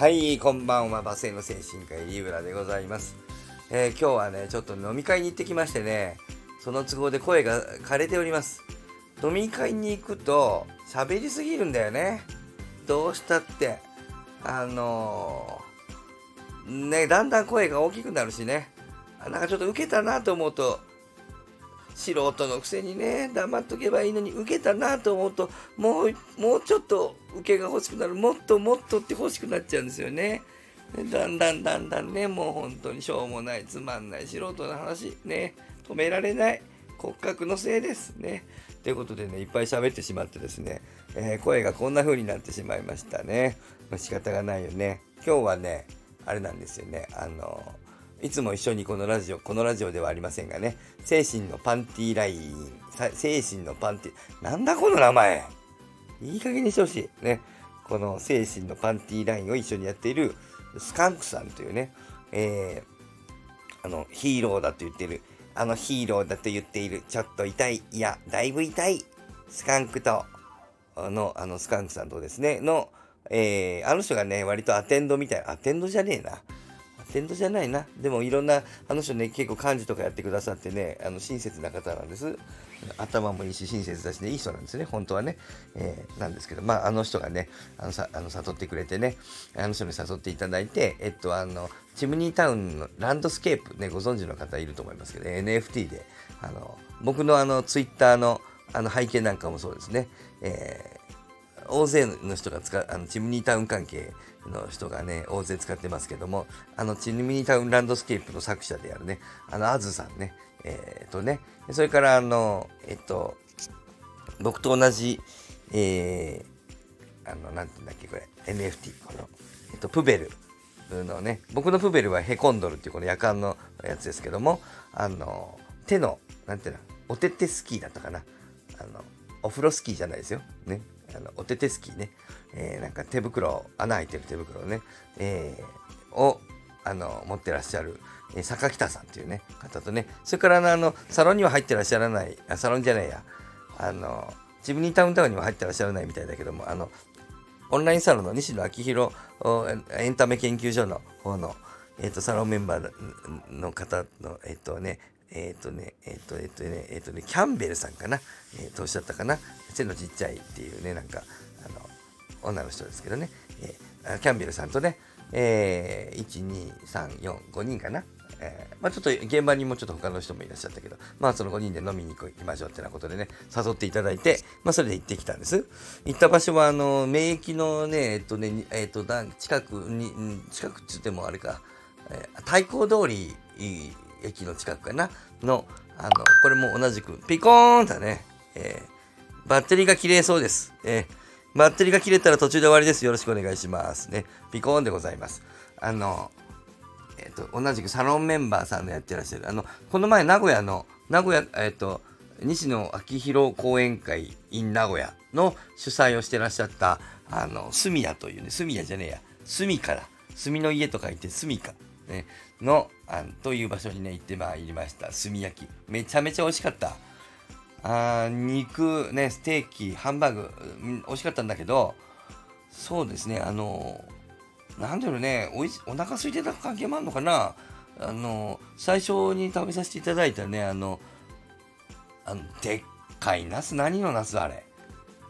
はい、こんばんは、バスへの精神科医リブラでございます。えー今日はね、ちょっと飲み会に行ってきましてね、その都合で声が枯れております。飲み会に行くと喋りすぎるんだよね。どうしたって。あのーね、だんだん声が大きくなるしね、あなんかちょっと受けたなと思うと、素人のくせにね、黙っとけばいいのに、受けたなと思うと、もう、もうちょっと受けが欲しくなる、もっともっとって欲しくなっちゃうんですよね。だんだんだんだんね、もう本当にしょうもない、つまんない素人の話、ね、止められない、骨格のせいですね。ということでね、いっぱい喋ってしまってですね、えー声がこんな風になってしまいましたね。ま仕方がないよね。今日はね、あれなんですよね、あのいつも一緒にこのラジオ、このラジオではありませんがね、精神のパンティーライン、精神のパンティー、なんだこの名前？いい加減にしてほしい。ね。この精神のパンティーラインを一緒にやっているスカンクさんというね、えー、あの、ヒーローだと言っている、あのヒーローだと言っている、ちょっと痛い、いや、だいぶ痛い、スカンクと、あの、あの、スカンクさんとですね、の、えー、あの人がね、割とアテンドみたいな、アテンドじゃねえな。テンドじゃないな。でもいろんな、あの人ね、結構幹事とかやってくださってね、あの親切な方なんです。頭もいいし、親切だしね、いい人なんですね、本当はね。えーなんですけど、まあ、あの人がね、あのさあの誘ってくれてね、あの人に誘っていただいて、えっと、あの、チムニータウンのランドスケープ、ね、ご存知の方いると思いますけど、NFT で、あの、僕のあの、ツイッターの、あの、背景なんかもそうですね、えー大勢の人が使う、あの、チムニータウン関係の人がね、大勢使ってますけども、あの、チムニタウンランドスケープの作者であるね、あの、あずさんね、えー、とね、それから、あの、えっと、僕と同じ、えー、あの、なんて言うんだっけ、これ、NFT、この、えっと、プベルのね、僕のプベルはヘコンドルっていうこの夜間のやつですけども、あの、手の、なんていうの、おててスキーだったかな。あの、お風呂スキーじゃないですよ。ね。あの、おててスキーね。えーなんか手袋、穴開いてる手袋ね、えーを、あの、持ってらっしゃる、えー坂北さんっていうね、方とね、それからあの、サロンには入ってらっしゃらない、あサロンじゃないや、あの、ジムニータウンタウンには入ってらっしゃらないみたいだけども、あの、オンラインサロンの西野昭弘エンタメ研究所の方の、えっとサロンメンバーの方の、えっ、とね、えっ、とね、えっ、と、えっ、とね、えっ、とね、キャンベルさんかな、えっ、とおっしゃったかな、背のちっちゃいっていうね、なんか、あの、女の人ですけどね、えーキャンベルさんとね、えー、1、2、3、4、5人かな。えーまあちょっと現場にもちょっと他の人もいらっしゃったけど、まあその5人で飲みに行きましょうってなことでね、誘っていただいて、まあそれで行ってきたんです。行った場所は、あの、免疫のね、えっとね、えっと、近くに、近くって言ってもあれか、えー太鼓通り駅の近くかな？の、あの、これも同じく、ピコーンだね、えーバッテリーが切れそうです。えーバッテリーが切れたら途中で終わりです。よろしくお願いします。ね。ピコーンでございます。あの、えっ、と、同じくサロンメンバーさんのやってらっしゃる、あの、この前名古屋の、名古屋、えっ、と、西野昭弘講演会 in 名古屋の主催をしてらっしゃった、あの、住谷というね、住谷じゃねえや、住かだ。住の家と書いて住か。ね、の、あという場所にね、行ってまいりました。炭焼き。めちゃめちゃ美味しかった。あー肉ねステーキハンバーグ美味しかったんだけどそうですねあのなんだろうねおいお腹空いてた関係もあるのかな？あの最初に食べさせていただいたねあのあのでっかいナス？何のナスあれ？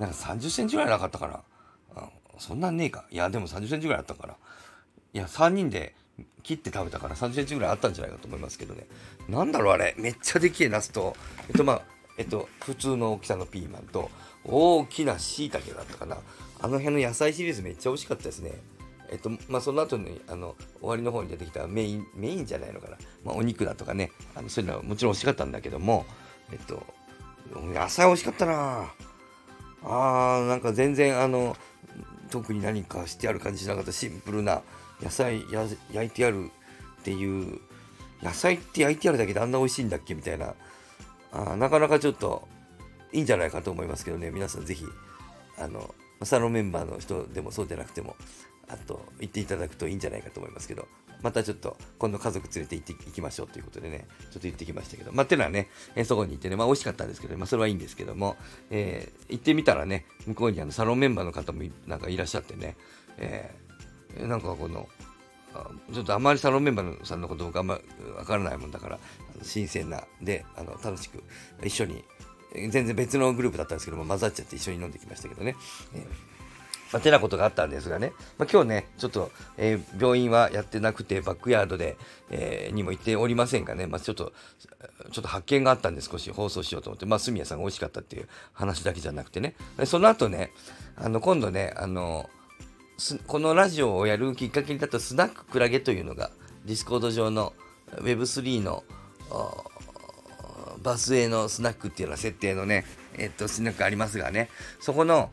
なんか30センチぐらいなかったかな？あそんなんねえかいやでも30センチぐらいあったからいや3人で切って食べたから30センチぐらいあったんじゃないかと思いますけどね。なんだろうあれ。めっちゃでけえナスと。えっとまあえっと普通の大きさのピーマンと大きな椎茸だったかな。あの辺の野菜シリーズめっちゃ美味しかったですね。えっとまあその後にあの終わりの方に出てきたメインメインじゃないのかな、まあ、お肉だとかね。あのそういうのはもちろん美味しかったんだけどもえっと野菜美味しかったな。あーなんか全然あの特に何かしてある感じしなかった。シンプルな野菜焼いてあるっていう野菜って焼いてあるだけであんな美味しいんだっけみたいな。あなかなかちょっといいんじゃないかと思いますけどね。皆さんぜひあのサロンメンバーの人でもそうでなくてもあと行っていただくといいんじゃないかと思いますけど。またちょっと今度家族連れて行って行きましょうということでね。ちょっと言ってきましたけど。まあていうのはね、えそこに行ってね。まあ美味しかったんですけど、まあ、それはいいんですけども、えー行ってみたらね向こうにあのサロンメンバーの方もなんかいらっしゃってね、えーなんかこのちょっとあまりサロンメンバーさんのこと僕あんま分からないもんだから新鮮なであの楽しく一緒に全然別のグループだったんですけども混ざっちゃって一緒に飲んできましたけどね、えーまあ、てなことがあったんですがね、まあ、今日ね、ちょっと、えー、病院はやってなくて、バックヤードで、えー、にも行っておりませんがね、まあ、ちょっと、ちょっと発見があったんで少し放送しようと思って、まあ、炭家さんが美味しかったっていう話だけじゃなくてね、その後ね、あの、今度ね、あの、このラジオをやるきっかけになったスナッククラゲというのが、ディスコード上の Web3 の場末のスナックっていうような設定のね、えっと、スナックありますがね、そこの、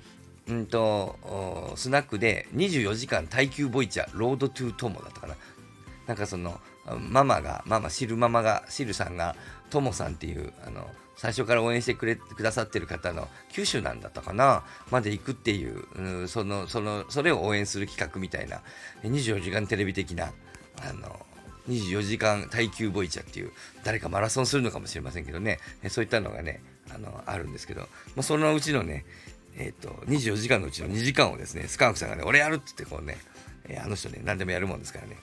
うんと、スナックで24時間耐久ボイチャロードトゥートモだったかな。なんかその、ママが、ママ、シルママが、シルさんが、トモさんっていう、あの、最初から応援してくれくださってる方の九州なんだったかな。まで行くっていう、うん、そのそのそれを応援する企画みたいな。24時間テレビ的なあの24時間耐久ボイチャっていう誰かマラソンするのかもしれませんけどね。そういったのがねあのあるんですけど、まあ、そのうちのねえっ、ー、と24時間のうちの2時間をですねスカンクさんがね俺やるって言ってこうね、えー、あの人ね何でもやるもんですからね。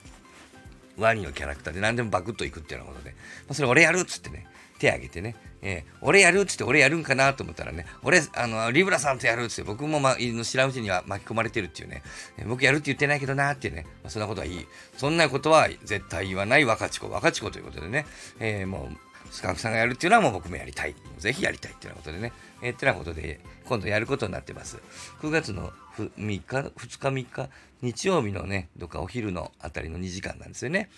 ワニのキャラクターで何でもバクッといくっていうようなことで、まあ、それ俺やるっつってね。手挙げてね、えー、俺やるっつって俺やるんかなと思ったらね、俺、あの、リブラさんとやるっつって僕も、ま、知らんうちには巻き込まれてるっていうね、えー、僕やるって言ってないけどなっていうね、まあ、そんなことはいい。そんなことは絶対言わない若智子、若智子ということでね、えー、もう、スカンクさんがやるっていうのはもう僕もやりたい。ぜひやりたいっていうようなことでね、えー、ってなことで、今度やることになってます。9月の3日、2日3日、日曜日のね、どっかお昼のあたりの2時間なんですよね。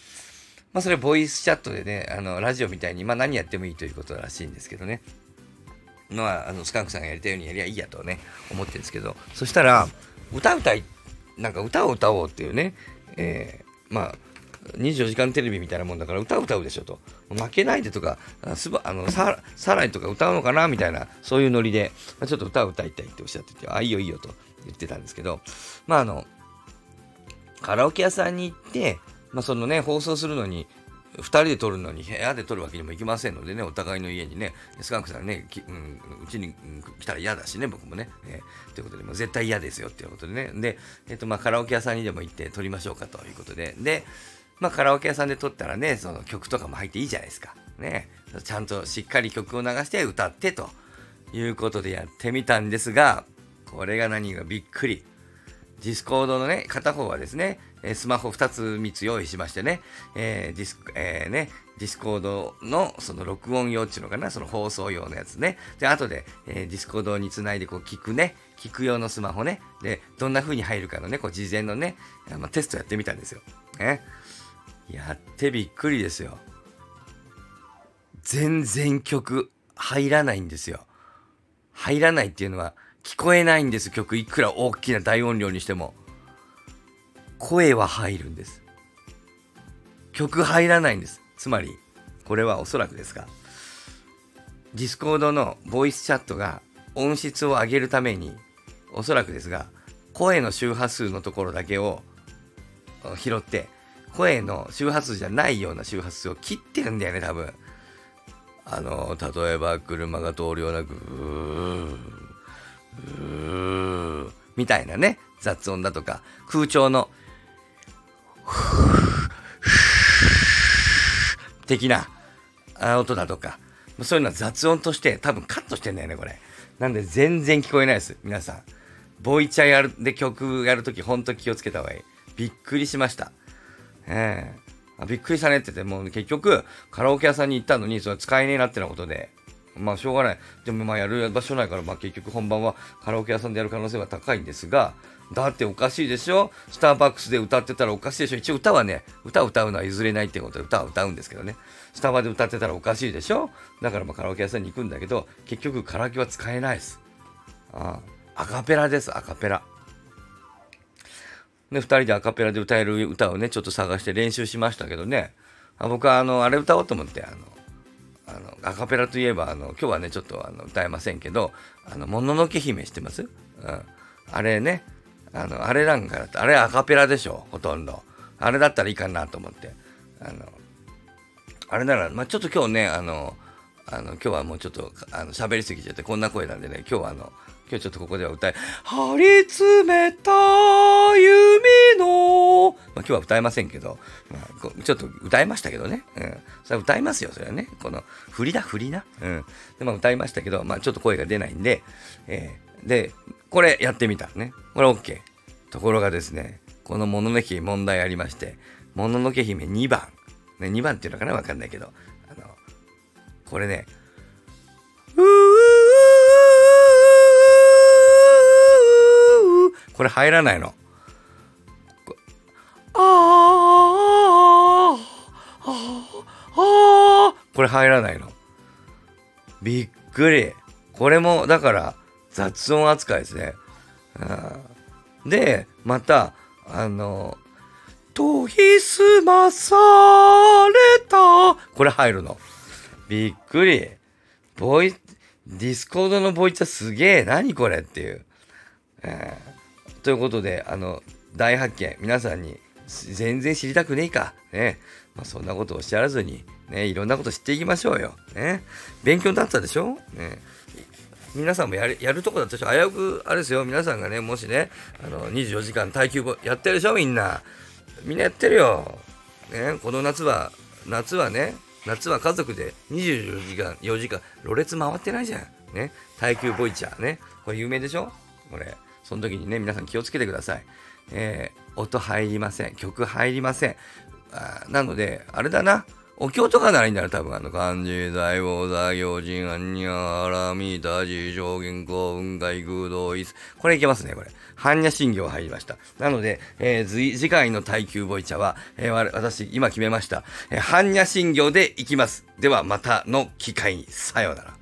まあ、それボイスチャットでね、あの、ラジオみたいに、まあ、何やってもいいということらしいんですけどね。まあ、あの、スカンクさんがやりたいようにやりゃいいやとね、思ってるんですけど、そしたら、歌歌い、なんか歌を歌おうっていうね、えー、まあ、24時間テレビみたいなもんだから歌歌うでしょと。負けないでとか、すばあのささらにとか歌うのかなみたいな、そういうノリで、ちょっと歌を歌いたいっておっしゃってて、あ、いいよいいよと言ってたんですけど、まああの、カラオケ屋さんに行って、まあ、そのね、放送するのに、2人で撮るのに部屋で撮るわけにもいきませんのでね、お互いの家にね、スカンクさんね、うち、に来たら嫌だしね、僕もね。えー、ということで、もう絶対嫌ですよっていうことでね。で、えっ、と、まあ、カラオケ屋さんにでも行って撮りましょうかということで。で、まあ、カラオケ屋さんで撮ったらね、その曲とかも入っていいじゃないですか。ね。ちゃんとしっかり曲を流して歌ってということでやってみたんですが、これが何がびっくり。ディスコードのね、片方はですね、スマホ2つ3つ用意しましてね、えー、ディス、えー、ね、ディスコードのその録音用っていうのかな、その放送用のやつね。で、後で、えー、ディスコードにつないでこう聞くね、聞く用のスマホね。で、どんな風に入るかのね、こう事前のね、まあ、テストやってみたんですよ。ね。やってびっくりですよ。全然曲入らないんですよ。入らないっていうのは、聞こえないんです。曲いくら大きな大音量にしても。声は入るんです。曲入らないんです。つまりこれはおそらくですが。ディスコードのボイスチャットが音質を上げるためにおそらくですが声の周波数のところだけを拾って声の周波数じゃないような周波数を切ってるんだよね多分あの例えば車が通るようなグーうーみたいなね、雑音だとか、空調の、的な音だとか、そういうのは雑音として多分カットしてんだよね、これ。なんで全然聞こえないです、皆さん。ボイチャやるで曲やるとき、ほんと気をつけた方がいい。びっくりしました。ええー、びっくりしたねって言って、もう結局、カラオケ屋さんに行ったのに、それ使えねえなってなことで、まあしょうがない。でもまあやる場所ないから、まあ結局本番はカラオケ屋さんでやる可能性は高いんですが、だっておかしいでしょ？スターバックスで歌ってたらおかしいでしょ？一応歌はね、歌を歌うのは譲れないってことで歌は歌うんですけどね。スタバで歌ってたらおかしいでしょ？だからまあカラオケ屋さんに行くんだけど、結局カラオケは使えないです。ああアカペラです、アカペラ。で、2人でアカペラで歌える歌をね、ちょっと探して練習しましたけどね。あ僕はあの、あれ歌おうと思って、あの、あのアカペラといえばあの今日はねちょっとあの歌えませんけど「あのもののけ姫」知ってます、うん、あれねあのあれなんかだとあれアカペラでしょほとんど。あれだったらいいかなと思って。あのあれなら、まあ、ちょっと今日ねあのあの、今日はもうちょっと、あの、喋りすぎちゃって、こんな声なんでね、今日はあの、今日ちょっとここでは歌い、張り詰めた弓の、まあ、今日は歌えませんけど、まあ、ちょっと歌いましたけどね。うん。それ歌いますよ、それはね。この、振りだ、振りな。うん。で、まあ歌いましたけど、まあちょっと声が出ないんで、えー、で、これやってみたね。これ OK。ところがですね、このもののけ姫問題ありまして、もののけ姫2番。ね、2番っていうのかな？わかんないけど、あの、これね、うーこれ入らないの。あああこれ入らないの。びっくり。これも、だから、雑音扱いですね。で、また、あの、研ぎ澄まされた。これ入るの。びっくり。ボイ、ディスコードのボイチャすげえ。何これっていう。えー、ということで、あの、大発見。皆さんに全然知りたくねえか。ね。まあ、そんなことをおっしゃらずに、ね、いろんなこと知っていきましょうよ。ね。勉強になったでしょね。皆さんもやるやるとこだったでしょ危うく、あれですよ。皆さんがね、もしね、あの、24時間耐久やってるでしょみんな。みんなやってるよ。ね。この夏は、夏はね、夏は家族で24時間、4時間、ろれつ回ってないじゃん。ね。耐久ボイチャーね。これ有名でしょこれ。その時にね、皆さん気をつけてください。えー、音入りません。曲入りません。あなので、あれだな。お経とかならいいんだよ、多分。あの、漢字、大王、座行人、アンニャ、アラミ、ダジ、上限、幸運、外、空洞、イス。これいけますね、これ。般若心経入りました。なので、えー、次回の耐久ボイチャは、えー、私、今決めました。えー、般若心経でいきます。では、またの機会に、さようなら。